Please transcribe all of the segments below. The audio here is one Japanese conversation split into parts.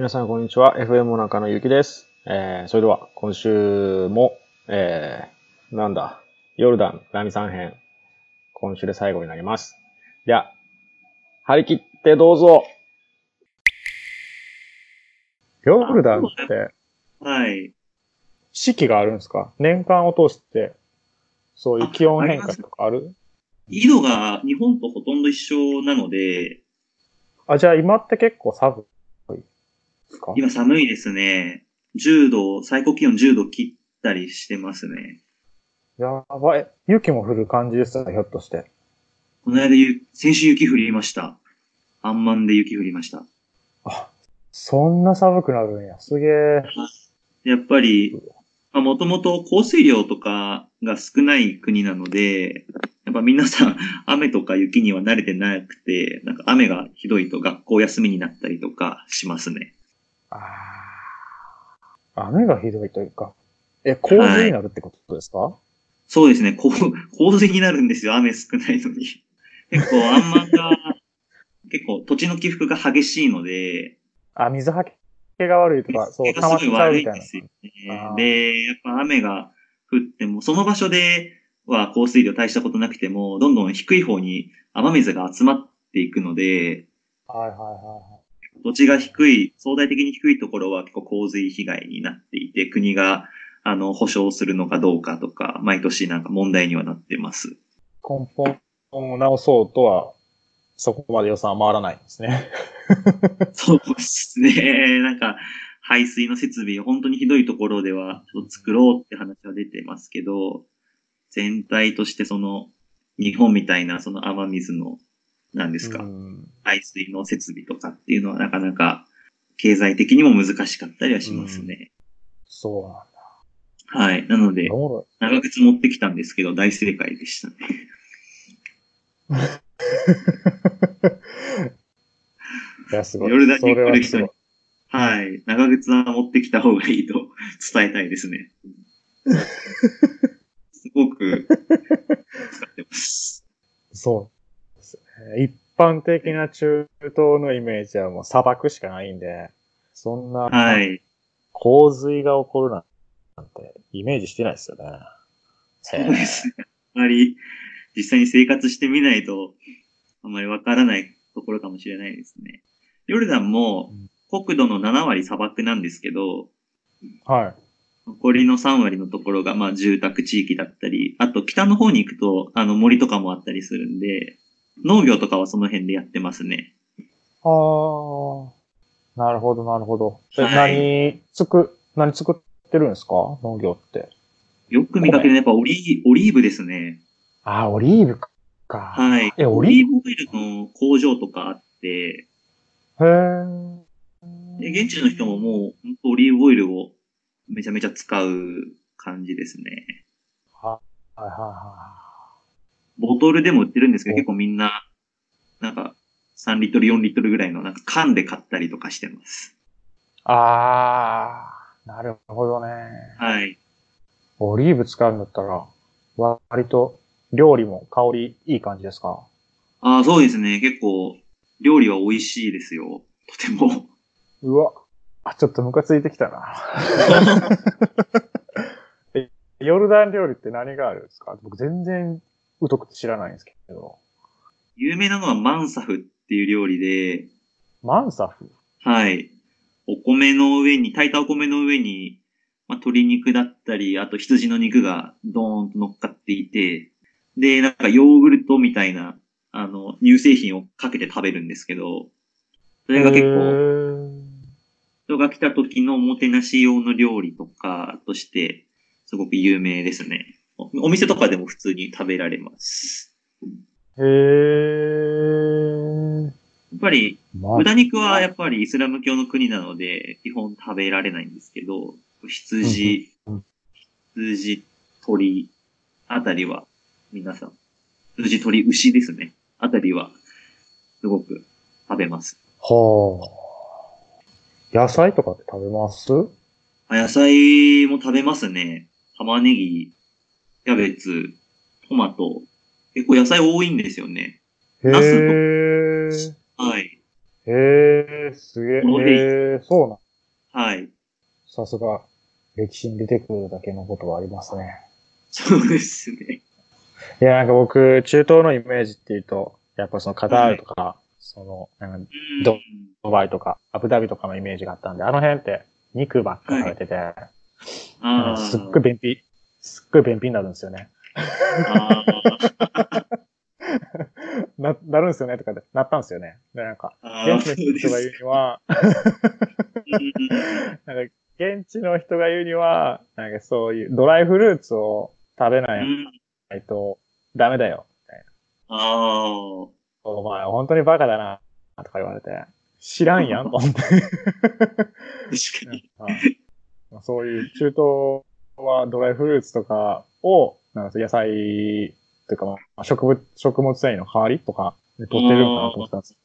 皆さん、こんにちは。FM 中野ゆきです。えー、それでは、今週も、えー、なんだ、ヨルダン、ラミさん編、今週で最後になります。では、張り切ってどうぞヨルダンって、はい。四季があるんですか？年間を通して、そういう気温変化とかある？緯度が日本とほとんど一緒なので、あ、じゃあ今って結構寒い？ですか？今寒いですね。10度、最高気温10度切ったりしてますね。やばい。雪も降る感じですかひょっとして。この間ゆ、先週雪降りました。アンマンで雪降りました。あ、そんな寒くなるんや。すげえ。やっぱり、まあ、もともと降水量とかが少ない国なので、やっぱ皆さん 雨とか雪には慣れてなくて、なんか雨がひどいと学校休みになったりとかしますね。ああ。雨がひどいというか。え、洪水になるってことですか、そうですね、洪水になるんですよ、雨少ないのに。結構、アンマンが、結構土地の起伏が激しいので、あ、水はけが悪いとか、そう、水溜まっちうみたいですよね。で、やっぱ雨が降っても、その場所では降水量大したことなくても、どんどん低い方に雨水が集まっていくので、はいはいは土地が低い、相対的に低いところは結構洪水被害になっていて、国が、あの、保証するのかどうかとか、毎年なんか問題にはなってます。い。根本を直そうとは、そこまで予算は回らないんですね。そうですね。なんか、排水の設備、本当にひどいところでは、ちょっと作ろうって話は出てますけど、全体としてその、日本みたいなその雨水の、何ですか、うん排水の設備とかっていうのはなかなか、経済的にも難しかったりはしますね。そうなんだ。はい。なので、長靴持ってきたんですけど、大正解でしたね。いや、すごい。ヨルダンに来る人にはい。はい。長靴は持ってきた方がいいと 伝えたいですね。すごく使ってます。そ。一般的な中東のイメージはもう砂漠しかないんで、そんなはい。洪水が起こるなんてイメージしてないですよね。そうですね。あまり実際に生活してみないと、あまりわからないところかもしれないですね。ヨルダンも国土の7割砂漠なんですけど、はい。残りの3割のところが、まあ、住宅地域だったり、あと北の方に行くと、あの、森とかもあったりするんで、農業とかはその辺でやってますね。ああ。なるほど、なるほど。えはい何作、何作ってるんですか？農業って。よく見かけるのはやっぱオリーオリーブですね。ああ、オリーブか。はい。え、オオリーブオイルの工場とかあって、ブへえ。で現地の人ももう、本当オリーブオイルをめちゃめちゃ使う感じですね。はいはいはボトルでも売ってるんですけど、お結構みんな、なんか、3リットル、4リットルぐらいの、なんか缶で買ったりとかしてます。い。ああ、なるほどね。はい。オリーブ使うんだったら、割と料理も香りいい感じですか？ああ、そうですね。結構、料理は美味しいですよ。とても。うわ。あ、ちょっとムカついてきたな。えヨルダン料理って何があるんですか？僕全然疎くて知らないんですけど。有名なのはマンサフっていう料理で、マンサフ？はい。お米の上に、炊いたお米の上に、まあ、鶏肉だったり、あと羊の肉がドーンと乗っかっていて、で、なんかヨーグルトみたいな、あの、乳製品をかけて食べるんですけど、それが結構、構。人が来た時のおもてなし用の料理とかとして、すごく有名ですね。おお店とかでも普通に食べられます。へー。やっぱり、ま豚肉はやっぱりイスラム教の国なので、基本食べられないんですけど、羊羊、鳥、あたりは、皆さん、羊、鳥、牛ですね。あたりは、すごく食べます。はあ。野菜とかって食べます？あ野菜も食べますね。玉ねぎ、キャベツ、トマト。結構野菜多いんですよね。へー。はい。へへえ、すげえ。へえ、そうなん。はい。さすが、歴史に出てくるだけのことはありますね。そうですね。いや、なんか僕、中東のイメージっていうと、やっぱそのカタールとか、その、なんかうんどドバイとか、アブダビとかのイメージがあったんで、あの辺って肉ばっか食べてて、なんああ。かすっごい便秘、すっごい便秘になるんですよね。あ な、なるんですよねとかで、なったんですよね。で、なんか、あ現地の人が言うには、なんか、現地の人が言うには、なんかそういうドライフルーツを食べないとダメだよ。ああ。お前、本当にバカだな、とか言われて、知らんやん、と思って。確かに。はいそういう中東はドライフルーツとかを、なんか野菜というか、まあ、植物、食物繊維の代わりとかで取ってるのかなと思ってたんです。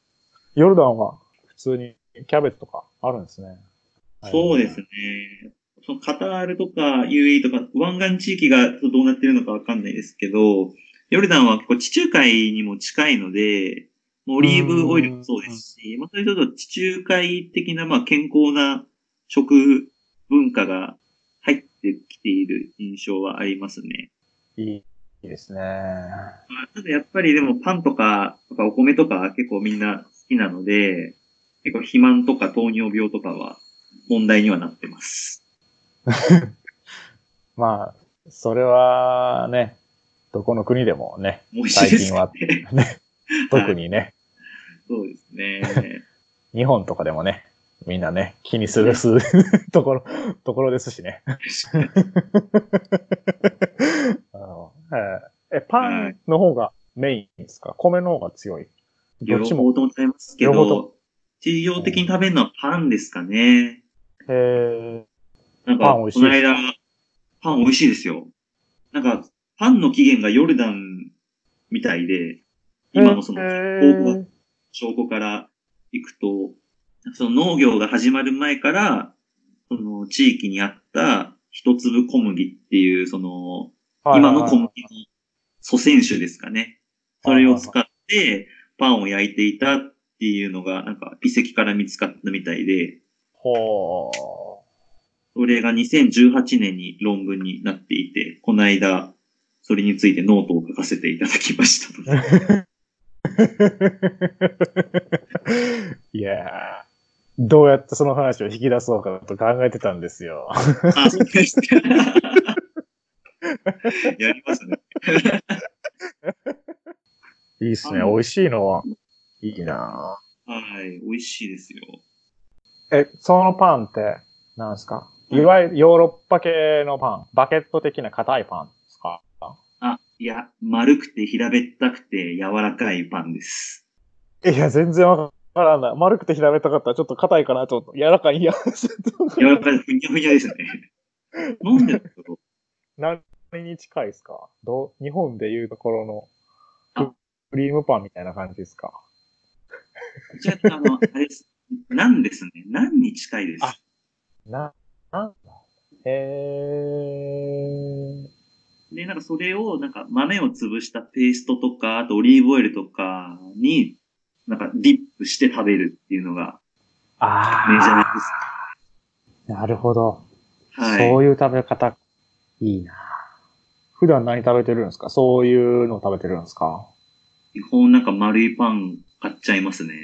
ヨルダンは普通にキャベツとかあるんですね。そうですね。そのカタールとか UAE とか湾岸地域がどうなってるのかわかんないですけど、ヨルダンは結構地中海にも近いので、オリーブオイルもそうですし、まあ、それと地中海的なまあ健康な食文化が入ってきている印象はありますね。いいいいですね。まあただやっぱりでもパンとか、とかお米とかは結構みんな好きなので、結構肥満とか糖尿病とかは問題にはなってます。まあ、それはね、どこの国でもね、美味しいです最ね。ね、特にね、そうですね。日本とかでもね、みんなね、気にするす ところ、ところですしね。あのえーえ、パンの方がメインですか？米の方が強い？ど両っちも？方とも食べますけど、日常的に食べるのはパンですかね。へーなんか、この間、パン美味しいですよ。なんか、パンの起源がヨルダンみたいで、今のその、証拠から行くと、その農業が始まる前から、その地域にあった一粒小麦っていう、その、今の小麦の祖先種ですかね。それを使ってパンを焼いていたっていうのが、なんか遺跡から見つかったみたいで、ほそれが2018年に論文になっていて、この間、それについてノートを書かせていただきました。ー。いやーどうやってその話を引き出そうかと考えてたんですよ。あ、そうで。やりますね。いいっすね。美味しいのは、いいなはい、美味しいですよ。え、そのパンって、なんですか？いわゆるヨーロッパ系のパン。バケット的な硬いパンですか？あ、いや、丸くて平べったくて柔らかいパンです。いや、全然わからない。丸くて平べったかったらちょっと硬いかな、ちょっと柔らかい。いや、柔らかい、ふにゃふにゃですね。なんで何に近いですか？どう日本でいうところのあククリームパンみたいな感じですか？じゃあ、あの、あれです。なんですね。なんに近いです？あな、なんだへー。で、なんかそれを、なんか豆を潰したペーストとか、あとオリーブオイルとかに、なんかディップして食べるっていうのがあメジャーでー。なるほど。す。はい。そういう食べ方、いいな普段何食べてるんですか？そういうの食べてるんですか？基本なんか丸いパン買っちゃいますね。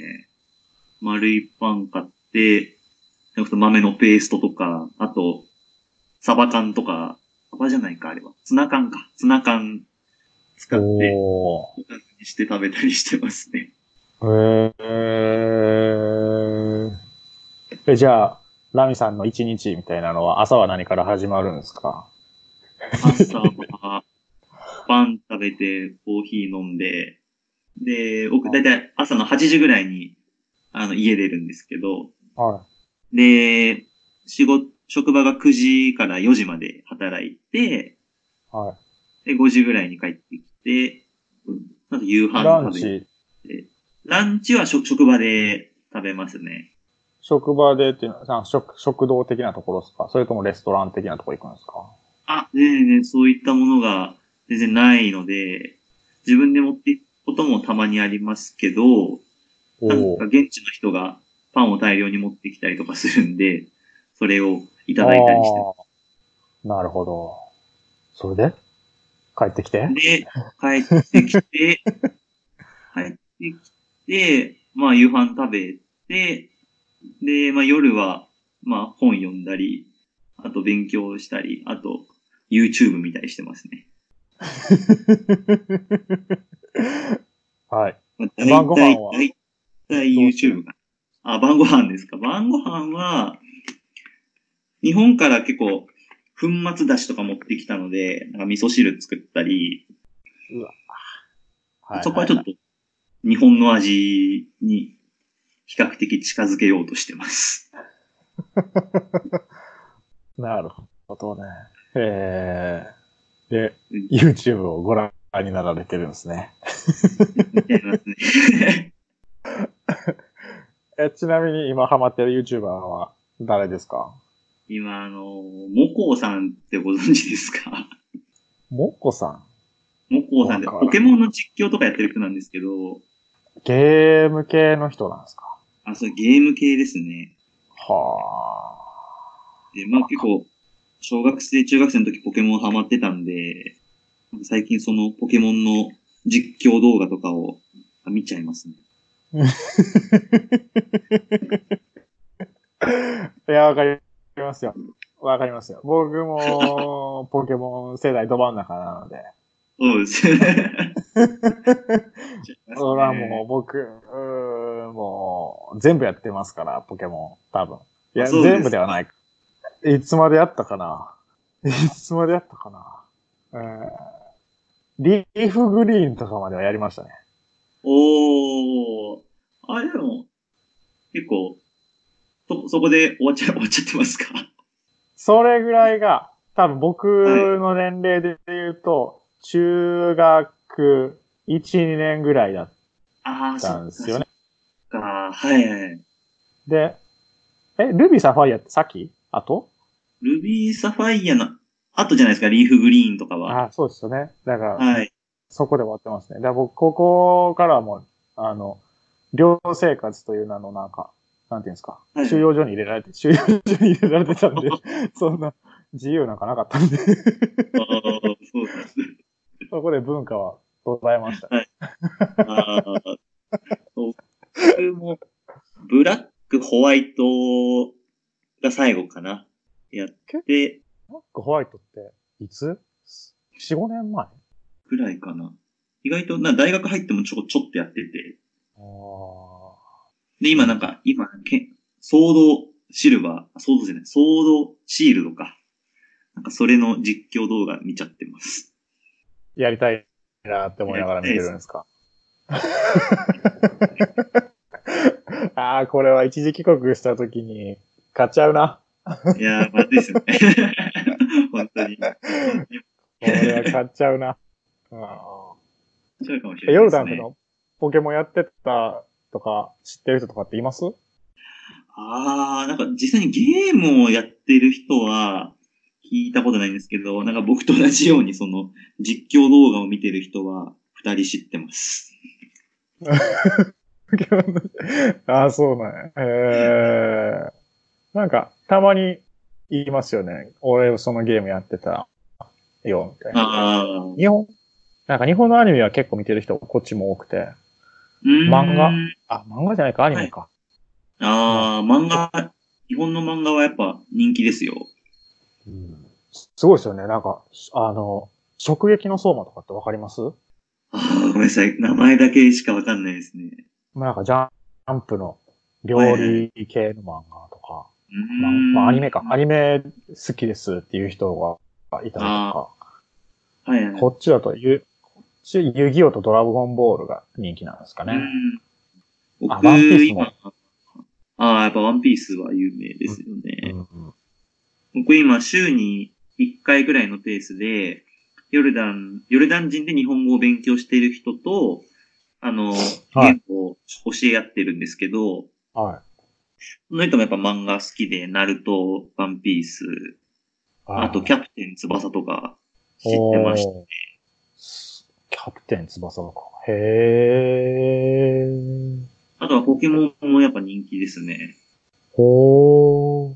丸いパン買って、豆のペーストとか、あと、サバ缶とか、サバじゃないか、あれは。ツナ缶か。ツナ缶使って、おにして食べたりしてますね。ー。へー。え、じゃあ、ラミさんの一日みたいなのは朝は何から始まるんですか？朝は、パン食べて、コーヒー飲んで、で、僕だいたい朝の8時ぐらいに、あの、家出るんですけど、はで、仕事、職場が9時から4時まで働いて、い。はい。で、5時ぐらいに帰ってきて、うんあと夕飯食べて。チ、ランチは職職場で食べますね。職場でっていうのは、食、食堂的なところですか？それともレストラン的なところ行くんですか？あ、全然そういったものが全然ないので、自分で持っていくこともたまにありますけど、なんおか現地の人がパンを大量に持ってきたりとかするんで、それをいただいたりして。なるほど。それで？帰ってきて？で、帰ってきて、帰ってきて、まあ夕飯食べて、で、まあ夜は、まあ本読んだり、あと勉強したり、あと YouTube 見たりしてますね。はい。まあ晩ご飯は？だいたい YouTube が。あ、晩ご飯ですか。晩ご飯は、日本から結構、粉末だしとか持ってきたので、なんか味噌汁作ったり、はいそこはちょっと日本の味に比較的近づけようとしてます。なるほどね。えー、で、YouTube をご覧になられてるんですね。みたいますね。えちなみに今ハマってる YouTuber は誰ですか？今、あの、モコーさんってご存知ですか？もっこさん？モコーさんってポケモンの実況とかやってる人なんですけど、ゲーム系の人なんですか？あ、それゲーム系ですね。はで、まあ結構、小学生、中学生の時ポケモンハマってたんで、最近そのポケモンの実況動画とかを見ちゃいますね。あ。いや、わかりますよ。わかりますよ。僕も ポケモン世代ど真ん中なので。そうですよね。それはもう僕、うもう全部やってますから、ポケモン。多分。いや、全部ではない。いつまでやったかな？いつまでやったかな？えーリーフグリーンとかまではやりましたね。おー。あ、でも、結構、そ、そこで終わっちゃ、終わっちゃってますか？それぐらいが、多分僕の年齢で言うと、中学1、2年ぐらいだっああ、たんですよね。そっか。はいはい。で、え、ルビーサファイアってさっき？あと？ルビーサファイアの後じゃないですか、リーフグリーンとかは。あ、そうですよね。だから、はい。そこで終わってますね。だから僕、ここからはもう、あの、寮生活という名のなんか、なんていうんですか、はい収容所に入れられて、収容所に入れられてたんで、そんな自由なんかなかったんで、ああ、そうです。そこで文化は途絶えました。ああ、そう僕も、ブラック、ホワイトが最後かな。やって、マックホワイトって、いつ ?4、5年前？ぐらいかな。意外と、な大学入ってもちょこちょっとやってて。ああ。で、今なんか、今、けソードシルバー、ソードじゃない、ソードシールドか。なんかそれの実況動画見ちゃってます。やりたいなって思いながら見てるんですか？ああ、これは一時帰国した時に買っちゃうな。いやー、まずいですよね。本当に。これは買っちゃうな。うんそうかもしれない。ヨルダンのポケモンやってたとか知ってる人とかっています？ああ、なんか実際にゲームをやってる人は聞いたことないんですけど、なんか僕と同じようにその実況動画を見てる人は二人知ってます。あ あ、そうなんや。えー、なんか、たまに言いますよね。俺、そのゲームやってたよ、みたいな。日本、なんか日本のアニメは結構見てる人、こっちも多くて。漫画？あ、漫画じゃないか、アニメか。ああ、漫画、日本の漫画はやっぱ人気ですよ。うんすごいですよね。なんか、あの、直撃の相馬とかってわかります？ああ、ごめんなさい。名前だけしかわかんないですね。まあなんかジャンプの料理系の漫画とか、まあ、まあアニメか。アニメ好きですっていう人がいたりとか、はいはい。こっちだとゆ、こっち遊戯王とドラゴンボールが人気なんですかね。うん僕、あワンピースも今、ああ、やっぱワンピースは有名ですようね。んうん僕今週に1回ぐらいのペースで、ヨルダン、ヨルダン人で日本語を勉強している人と、あの、はい言語を教え合ってるんですけど、はい。その人もやっぱ漫画好きで、ナルト、ワンピース、あとキャプテン翼とか知ってました。おーキャプテン翼とか。へー。あとはポケモンもやっぱ人気ですね。ほー。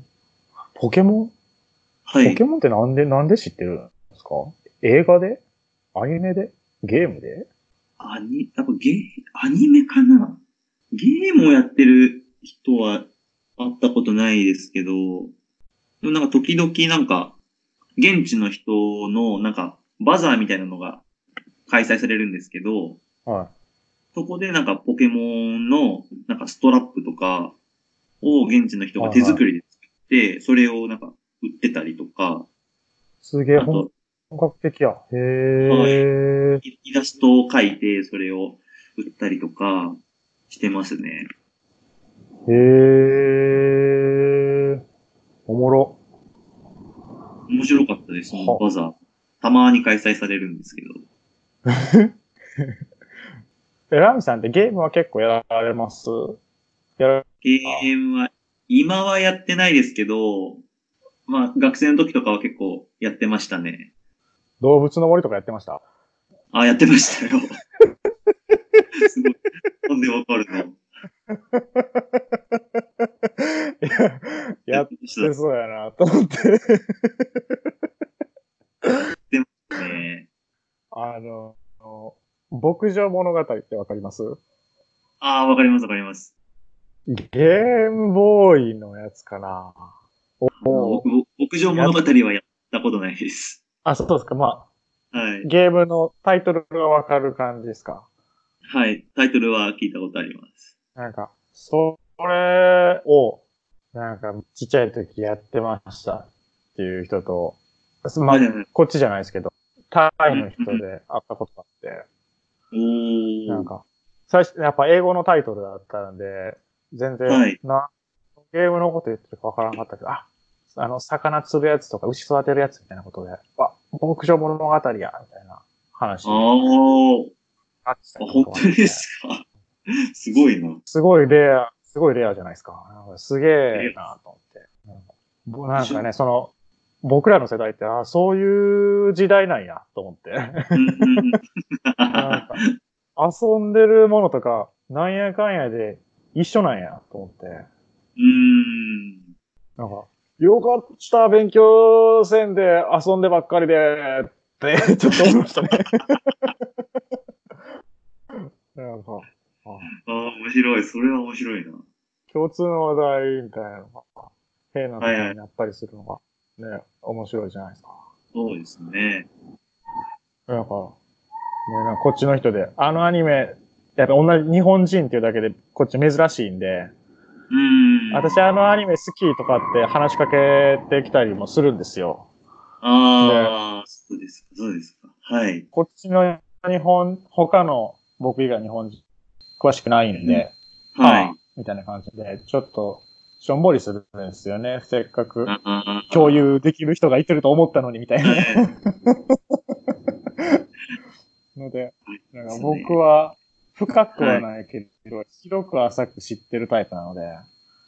ポケモン？はい。ポケモンってなんで、なんで知ってるんですか？映画で？アニメで？ゲームで？アニ、やっぱゲー、アニメかな？ゲームをやってる人は会ったことないですけど、でもなんか時々なんか、現地の人のなんか、バザーみたいなのが開催されるんですけど、はそこでなんかポケモンのなんかストラップとかを現地の人が手作りで作って、それをなんか売ってたりとか、い。すげえ本格的や。へー。イイラストを描いてそれを売ったりとかしてますね。へー。おもろ。面白かったです、そのはバザー。たまに開催されるんですけど。え、ラミさんってゲームは結構やられます？やら、ゲームは、今はやってないですけど、まあ学生の時とかは結構やってましたね。動物の森とかやってました？あ、やってましたよ。すごい。なんでわかるのや、やっってそうやなと思って。たね。あの、牧場物語ってわかります？ああ、わかりますわかります。ゲームボーイのやつかな牧場物語はやったことないです。あ、そうですか。まあ、はい。ゲームのタイトルがわかる感じですか？はい。タイトルは聞いたことあります。なんか、それを、なんか、ちっちゃい時やってましたっていう人と、まあこっちじゃないですけど、タイの人で会ったことがあって。なんか、最初、やっぱ英語のタイトルだったんで、全然、はいな、ゲームのこと言ってるかわからなかったけど、あ、あの、魚釣るやつとか牛育てるやつみたいなことで、あ、牧場物語や、みたいな話にあー。なってたあ、本当ですか？すごいな。すごいレア、すごいレアじゃないですか。なんかすげえなと思って。なんかぼなんかね、その、僕らの世代って、あそういう時代なんや、と思って。なんか遊んでるものとか、なんやかんやで一緒なんや、と思って。うん。なんか、よかった、勉強せんで遊んでばっかりで、って、ちょっと思いましたね。なんか、あああ、面白い。それは面白いな。共通の話題みたいなのが、変なところになったりするのが、ね、面白いじゃないですか。そうですね。なんか、ね、なんかこっちの人で、あのアニメ、やっぱ同じ日本人っていうだけで、こっち珍しいんで、うん。私あのアニメ好きとかって話しかけてきたりもするんですよ。ああ、そうですか、そうですか。はい。こっちの日本、他の僕以外日本人、詳しくないんで、はいあ。みたいな感じで、ちょっと、しょんぼりするんですよね。せっかく共有できる人がいてると思ったのにみたいな。はい ので、なんか僕は深くはないけど、広く浅く知ってるタイプなので、う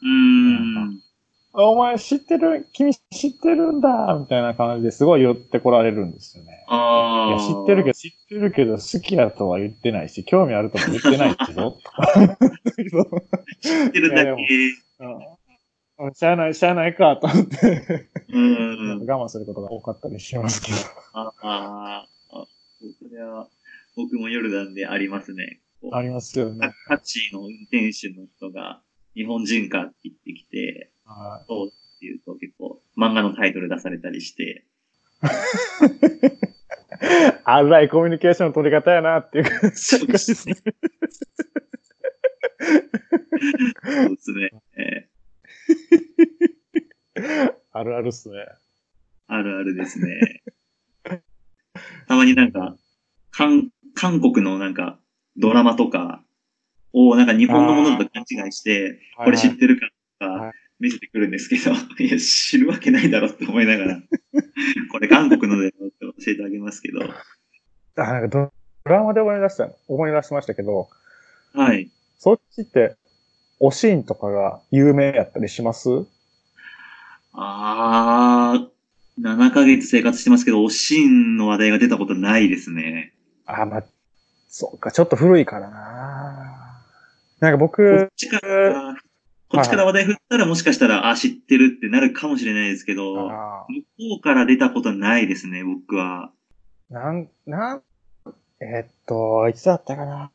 ーん。あお前知ってる君知ってるんだみたいな感じですごい寄ってこられるんですよね。いああ。や知ってるけど、知ってるけど好きやとは言ってないし、興味あるとも言ってないけど。知ってるだけ。うん。しゃあない、しゃあないかと思って、うん。我慢することが多かったりしますけど。ああ。あそれは、僕もヨルダンでありますね。ありますよね。タクシーの運転手の人が、日本人かって言ってきて、はそうって言うと結構漫画のタイトル出されたりして、い。荒いコミュニケーションの取り方やなっていう感じですね。そうですね。えあるあるっすね。ーあるあるですね。たまになんか、韓、韓国のなんか、マとかをなんか日本のものだと勘違いして、これ知ってるかとかはい見せてくるんですけど、いや、知るわけないだろって思いながら、これ韓国のだよって教えてあげますけど、あ、なんかドドラマで思い出した、思い出しましたけど、はい。そっちって、おシーンとかが有名やったりします？あー、7ヶ月生活してますけど、おしんの話題が出たことないですね。あ、まあ、そうか、ちょっと古いからななんかこ僕っ、ちから、こっちから話題振ったらもしかしたら、あ、知ってるってなるかもしれないですけど、向あこうから出たことないですね、僕は。ーなん、なん、えっと、いつだったかな。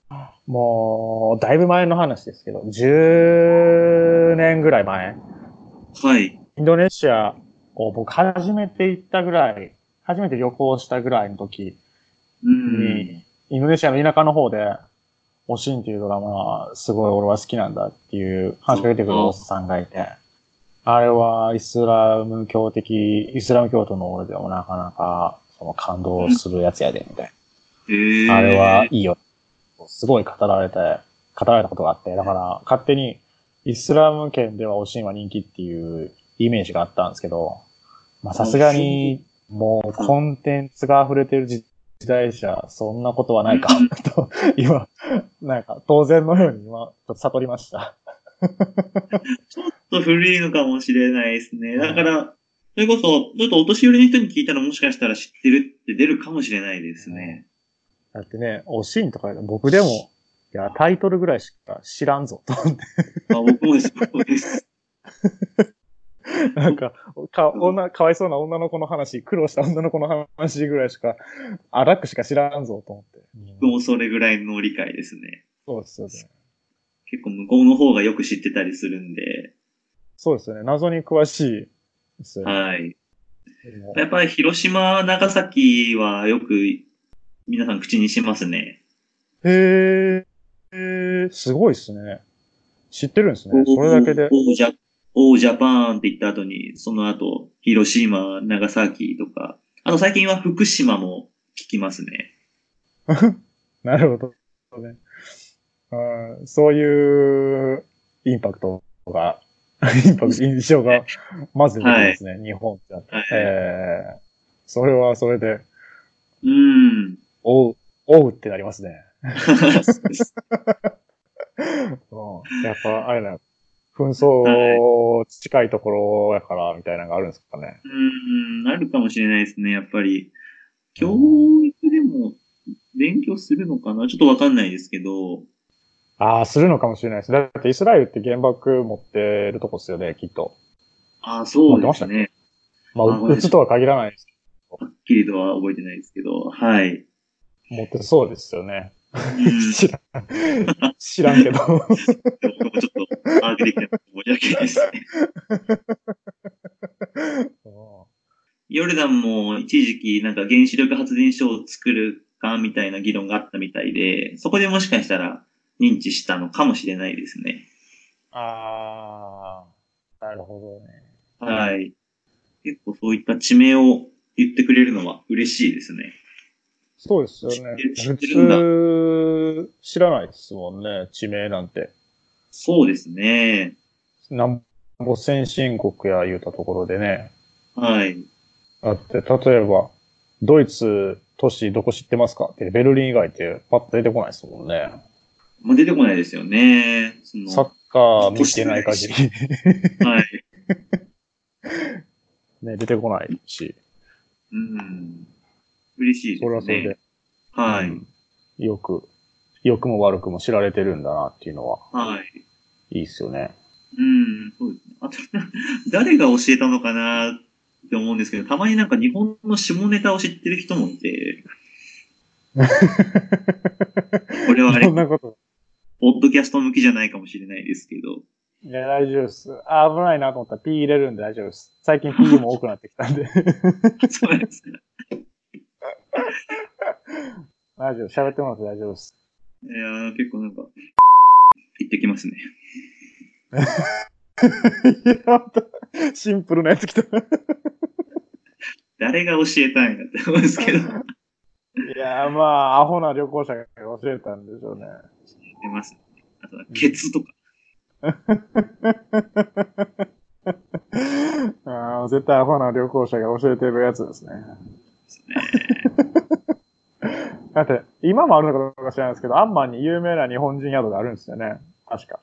もう、だいぶ前の話ですけど、10年ぐらい前。はい。インドネシアを僕初めて行ったぐらい、初めて旅行したぐらいの時うん。に、インドネシアの田舎の方で、おしんっていうドラマ、すごい俺は好きなんだっていう話しかけてくるおっさんがいて、あれはイスラム教的、イスラム教徒の俺でもなかなか、その感動するやつやで、みたいな。あれはいいよ。すごい語られて、語られたことがあって、だから勝手にイスラム圏ではおしんは人気っていうイメージがあったんですけど、まあさすがにもうコンテンツが溢れてる時時代じゃそんなことはないか と、今、なんか当然のように今、ちょっと悟りました。ちょっと古いのかもしれないですね。だから、それこそ、ちょっとお年寄りの人に聞いたらもしかしたら知ってるって出るかもしれないですね。だってね、おしんとか僕でも、いや、タイトルぐらいしか知らんぞ、と思って。あ僕もです、僕もです。なんか、か、女、かわいそうな女の子の話、苦労した女の子の話ぐらいしか、荒くしか知らんぞ、と思って。僕もそれぐらいの理解ですね。そうですよね。結構向こうの方がよく知ってたりするんで、そうですよね。謎に詳しいですよね。はい。やっぱり広島、長崎はよく皆さん口にしますね。へえ、すごいですね。知ってるんですね。それだけで。オージャパンって言った後に、その後、広島、長崎とか、あと最近は福島も聞きますね。なるほど、ねうん。そういうインパクトが、インパクト、印象がまず出てきますね、日本って。はいえー、それはそれで、うん。おう、おうってなりますね。うん、やっぱ、あれだ、紛争近いところやから、みたいなのがあるんですかね。うん、あるかもしれないですね、やっぱり。教育でも勉強するのかな？ちょっとわかんないですけど、ああ、するのかもしれないです。だってイスラエルって原爆持ってるとこっすよね、きっと。ああ、そうですね。まあ、あうつとは限らないです。はっきりとは覚えてないですけど、はい。持ってそうですよね。うん知らん。知らんけど。僕もちょっと把握できなくて申し訳ないですね。ヨルダンも一時期なんか原子力発電所を作るかみたいな議論があったみたいで、そこでもしかしたら認知したのかもしれないですね。ああ、なるほどね。はい。結構そういった地名を言ってくれるのは嬉しいですね。そうですよね。普通、知らないですもんね、地名なんて。そうですね。なんぼ先進国や言うたところでね。はい。だって、例えば、ドイツ都市どこ知ってますか？って、ベルリン以外ってパッと出てこないですもんね。まあ、出てこないですよね。そのサッカー見てない限り。はい。ね、出てこないし。うん。嬉しいですね。それはそれで。はい。うんよく、良くも悪くも知られてるんだなっていうのは、はい。いいっすよね。うん、そうですね。あと、誰が教えたのかなって思うんですけど、たまになんか日本の下ネタを知ってる人もいて、これはあれそん、なこと。ポッドキャスト向きじゃないかもしれないですけど、いや、大丈夫です。あ危ないなと思ったら P 入れるんで大丈夫です。最近 P も多くなってきたんで。そうですね。大丈夫。喋ってもらって大丈夫です。いやー結構なんか、言ってきますね。いや、ほんとシンプルなやつ来た。い誰が教えたんやって思うんですけど、や、まあ、アホな旅行者が教えたんでしょうね。出ます、ね。あとは、ケツとか。あー絶対アホな旅行者が教えてるやつですね。ですね。だって、今もあるのかどうか知らないですけど、アンマンに有名な日本人宿があるんですよね。確か。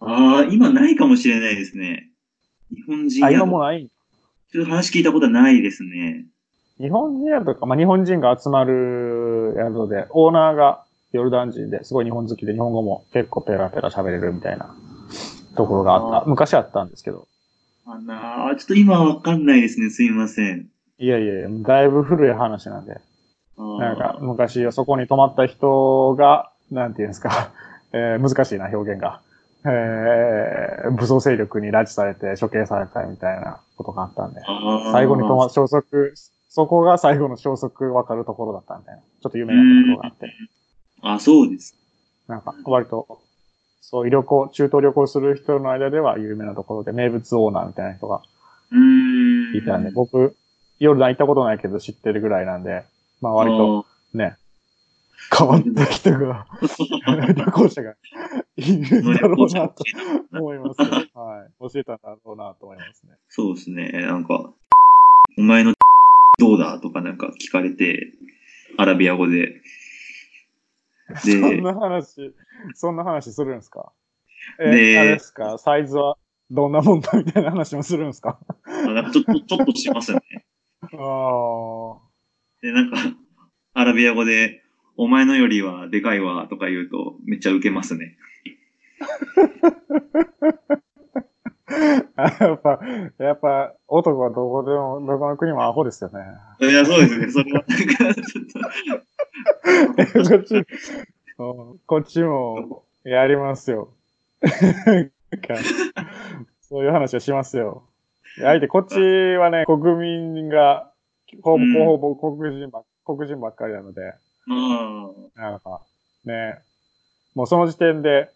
ああ、今ないかもしれないですね。日本人あ、宿今もない？ちょっと話聞いたことはないですね。日本人宿とか、まあ、日本人が集まる宿で、オーナーがヨルダン人ですごい日本好きで日本語も結構ペラペラ喋れるみたいなところがあった。昔あったんですけど。あなあちょっと今わかんないですね。すいません。いやいやいや、だいぶ古い話なんで。なんか、昔そこに泊まった人が、なんていうんですか、えー難しいな、表現が。えー武装勢力に拉致されて処刑されたみたいなことがあったんで。最後に泊ま、消息、そこが最後の消息わかるところだったみたいな。ちょっと有名なところがあって。あ、そうです。なんか、割と、そう旅行、中東旅行する人の間では有名なところで、名物オーナーみたいな人が。いたんで、僕、ヨルダン行ったことないけど知ってるぐらいなんで、まあ割とね、変わった人が、旅行者がいるんだろうなと思いますよ。はい。教えたんだろうなと思いますね。そうですね。なんか、お前のどうだとかなんか聞かれて、アラビア語で。そんで、な話、そんな話するんですか？え、であれですか？サイズはどんなもんだみたいな話もするんですか？ちょっと、ちょっとしますね。ああ。で、なんか、アラビア語で、お前のよりはでかいわとか言うと、めっちゃウケますね。やっぱ、やっぱ、男はどこでも、どこの国もアホですよね。いや、そうですね。それは、なんか、ちょっと、こっち、うんこっちもやりますよ。そういう話をしますよ。相手、こっちはね、国民が、ほぼうん。ほぼ黒人ばっ黒人ばっかりなので、あなんか、ね、もうその時点で、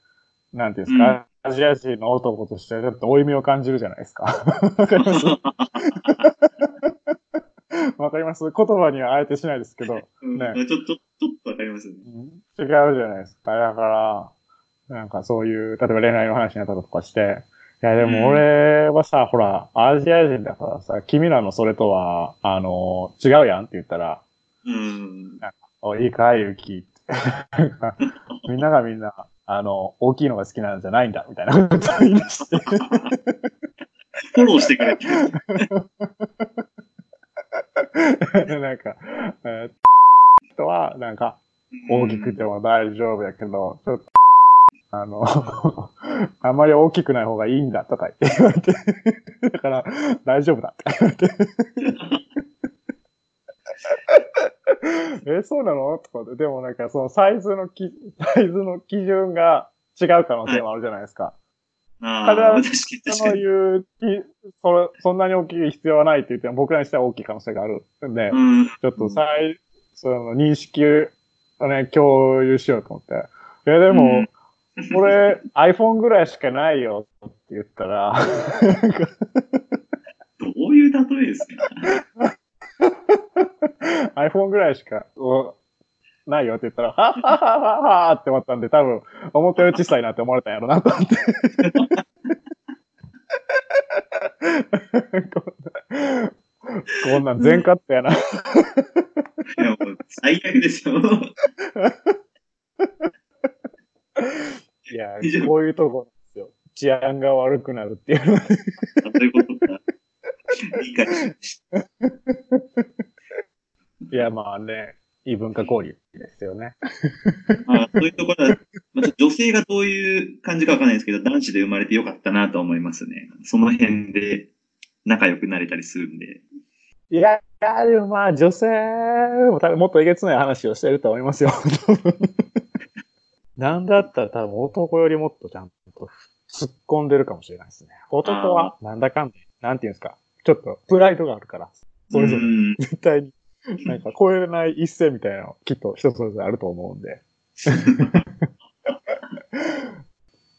なんていうんですか、アジア人の男としてちょっと負い目を感じるじゃないですか。わかります？わかります？言葉にはあえてしないですけど、あ、うん。ね。ちょ、ちょ、ちょっとわかりますね。違うじゃないですか。だから、なんかそういう、例えば恋愛の話になったりとかして、いやでも俺はさ、ほら、アジア人だからさ、君らのそれとは、あの、違うやんって言ったら、うん。おいいかい、ゆき。みんながみんな、あの、大きいのが好きなんじゃないんだ、みたいなことを言い出して。フォローしてくれてる。なんか、えー人は、なんか、大きくても大丈夫やけど、ちょっと、あの、あんまり大きくない方がいいんだとか言って言われて、だから大丈夫だって言われて。え、そうなの？とかで、でもなんかそのサイズのき、サイズの基準が違う可能性もあるじゃないですか。ああ、ただ確かに確そう。いうきそれ、そんなに大きい必要はないって言っても僕らにしては大きい可能性があるんで、うん。ちょっとさい、その認識をね、共有しようと思って。いや、でも、これ iPhone ぐらいしかないよって言ったら、どういう例えですか？iPhone ぐらいしかおないよって言ったら、はっはっはっはっはって思ったんで、多分、思ったより小さいなって思われたんやろなと思って。こんなこんなん全カットやな。いや、もう最悪ですよ。いや、こういうとこなんですよ。治安が悪くなるっていうのは。そういうことか。理解しました。いや、まあね、異文化交流ですよね。まあ、そういうところは、まあ、女性がどういう感じかわかんないですけど、男子で生まれてよかったなと思いますね。その辺で仲良くなれたりするんで。いや、いやでもまあ女性も多分もっとえげつない話をしてると思いますよ。なんだったら多分男よりもっとちゃんと突っ込んでるかもしれないですね。男はなんだかんだ、なんていうんですか、ちょっとプライドがあるから、それぞれ。うん。絶対に、なんか超えれない一線みたいなのきっと人それぞれあると思うんで。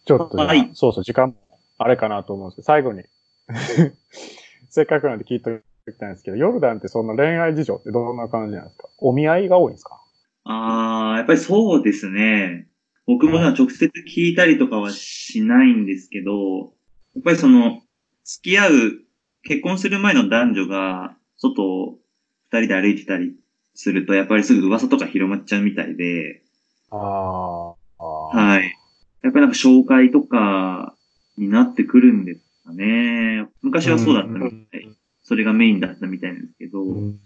ちょっとはい。そうそう、時間もあれかなと思うんですけど、最後に、せっかくなんで聞いておきたいんですけど、ヨルダンってそんな恋愛事情ってどんな感じなんですか？お見合いが多いんですか？ああ、やっぱりそうですね。僕も直接聞いたりとかはしないんですけど、やっぱりその、付き合う、結婚する前の男女が、外を二人で歩いてたりすると、やっぱりすぐ噂とか広まっちゃうみたいで、ああ。はい。やっぱりなんか紹介とかになってくるんですかね。昔はそうだったみたい。それがメインだったみたいなんですけど、うん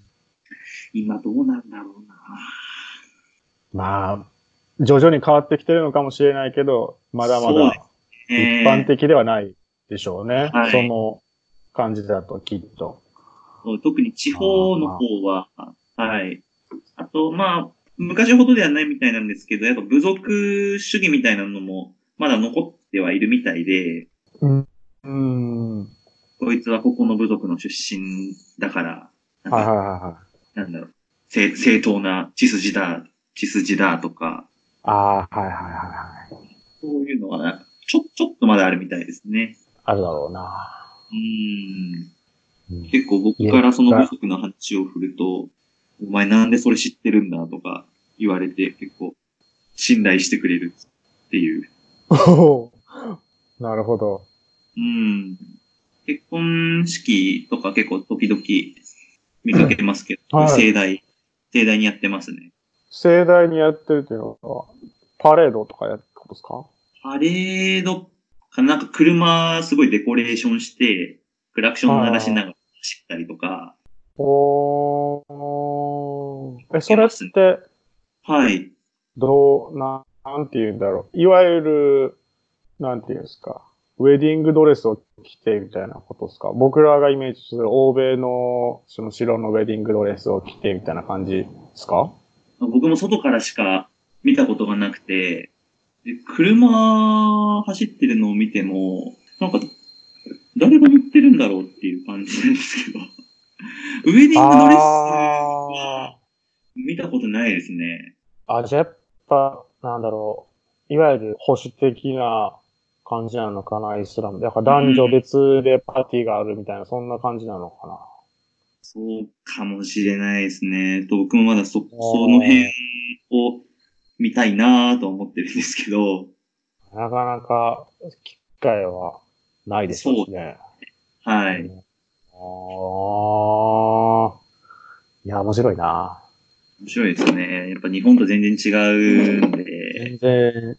今どうなんだろうな。まあ、徐々に変わってきてるのかもしれないけど、まだまそうだ一般的ではないでしょうね。はいその感じだときっと。そう特に地方の方は、はい。あと、まあ、昔ほどではないみたいなんですけど、やっぱ部族主義みたいなのも、まだ残ってはいるみたいで、うん。うん。こいつはここの部族の出身だから、なんかはいはいはいはい。なんだろう、正正当な血筋だ、血筋だとか、ああ、はいはいはいはい。そういうのは、ちょ、ちょっとまだあるみたいですね。あるだろうな。うーん。うん結構僕からその部族の話を振ると、お前なんでそれ知ってるんだとか言われて結構信頼してくれるっていう。おーなるほど。うん。結婚式とか結構時々見かけますけど、はい盛大、盛大にやってますね。盛大にやってるっていうのは、パレードとかやることですか？パレードかなんか車すごいデコレーションして、クラクション鳴らしながら走ったりとか、おーえ、それって、はい。どう、ななんて言うんだろう。いわゆる、なんて言うんですか？ウェディングドレスを着てみたいなことですか？僕らがイメージする欧米の、その白のウェディングドレスを着てみたいな感じですか？僕も外からしか見たことがなくて、車走ってるのを見ても、なんか、誰が乗ってるんだろうっていう感じなんですけど、ウェディングドレスは見たことないですね。あ、じゃあやっぱ、なんだろう。いわゆる保守的な感じなのかな、イスラム。だから男女別でパーティーがあるみたいな、そんな感じなのかな。そうかもしれないですね。と僕もまだそ、その辺を見たいなと思ってるんですけど、なかなか機会はないでしょうしね。はい。うんああ。いや、面白いな。面白いですね。やっぱ日本と全然違うんで、全然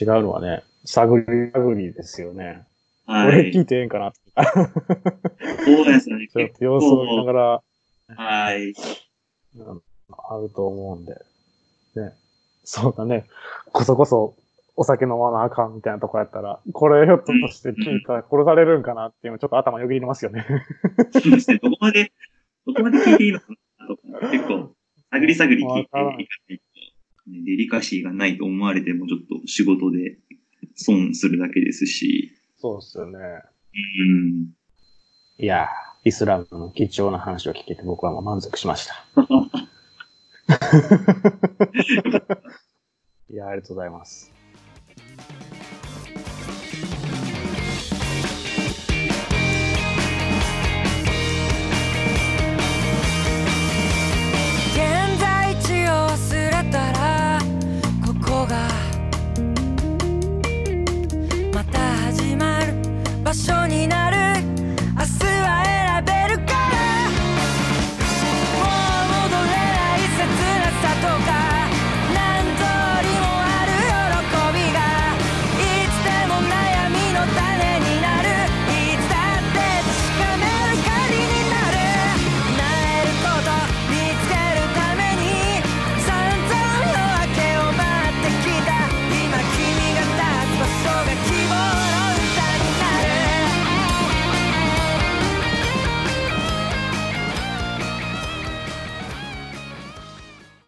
違うのはね、探り探りですよね。はいこれ聞。いてええんかな。そうですよね。ちょっ結と様子を見ながら、はい。うんあると思うんで。ね。そうだね。こそこそお酒飲まなあかんみたいなとこやったら、これひょっとして聞いたら殺されるんかなっていうのちょっと頭よぎりますよね。そうですね。どこまで、どこまで聞いていいのかなとか、結構、探り探り聞いていかないと、ね、デリカシーがないと思われてもちょっと仕事で損するだけですし、そうっすよね。うん。いやイスラムの貴重な話を聞けて僕はもう満足しました。いやありがとうございます。